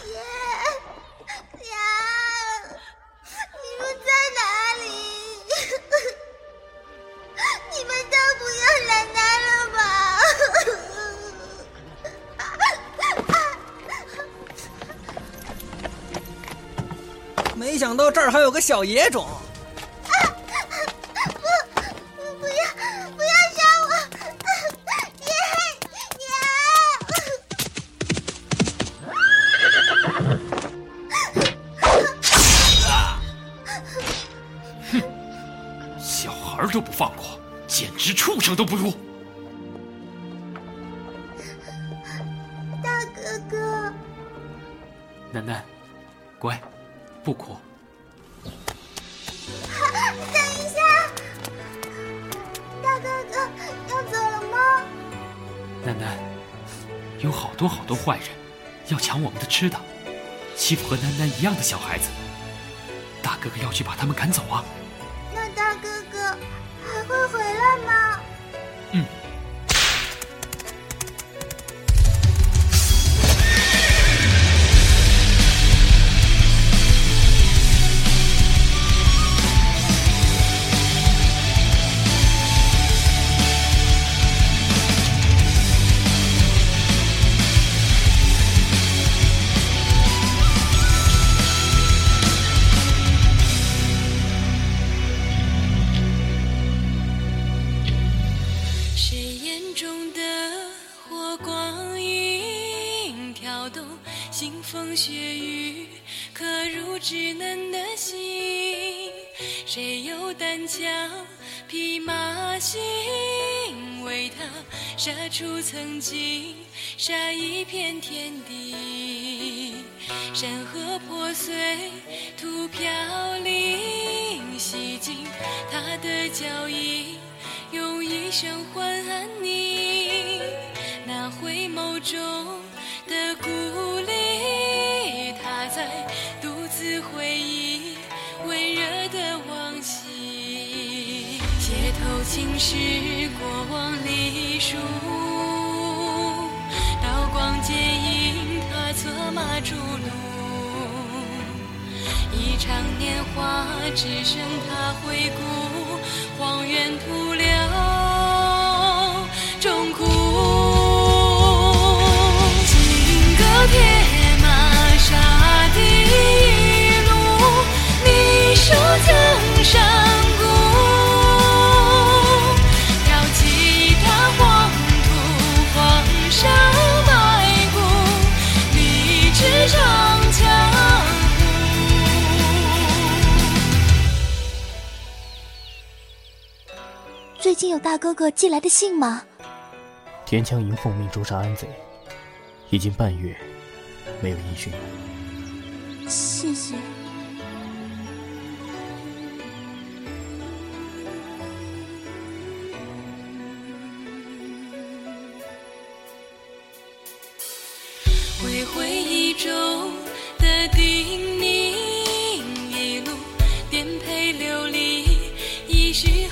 爹娘你们在哪里？你们都不要奶奶了吧。没想到这儿还有个小野种。都不放过，简直畜生都不如！大哥哥，楠楠，乖，不哭。等一下，大哥哥要走了吗？楠楠，有好多好多坏人要抢我们的吃的，欺负和楠楠一样的小孩子，大哥哥要去把他们赶走啊！Mama. 谁眼中的火光映跳动，腥风血雨，刻入稚嫩的心。谁有胆枪匹马行，为他杀出曾经，杀一片天地。山河破碎，土飘零，洗净他的脚印，用一生还安宁。那回眸中的孤立。回忆温热的往昔，街头青石过往历书，刀光剑影，他策马逐鹿，一场年华，只剩他回顾，荒原徒近有大哥哥寄来的信吗？田江营奉命诛杀安贼，已经半月没有音讯了。谢谢。回回忆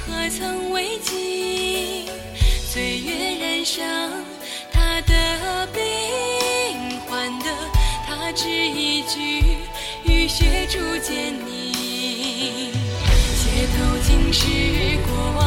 何曾为继？岁月染上他的病，换得他只一句雨雪初见你。街头尽是过往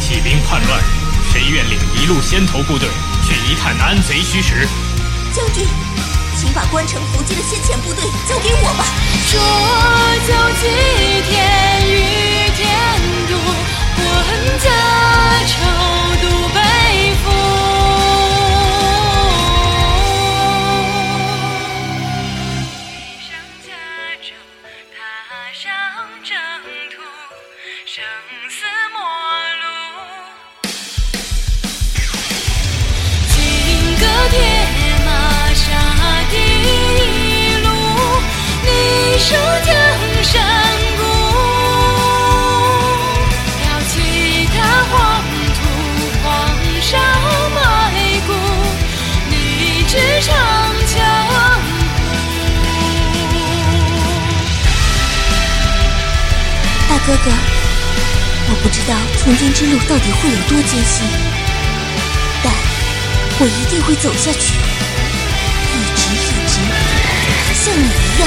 起兵叛乱，谁愿领一路先头部队去一探安贼虚实？将军，请把关城伏击的先遣部队交给我吧。浊酒祭天哥哥，我不知道从军之路到底会有多艰辛，但我一定会走下去，一直一直，像你一样，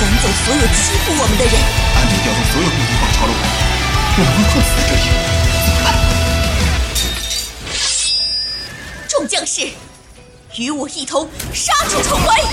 赶走所有欺负我们的人。安贼调动所有兵力包抄了我们，我们困死在这里，众将士，与我一同杀出重围！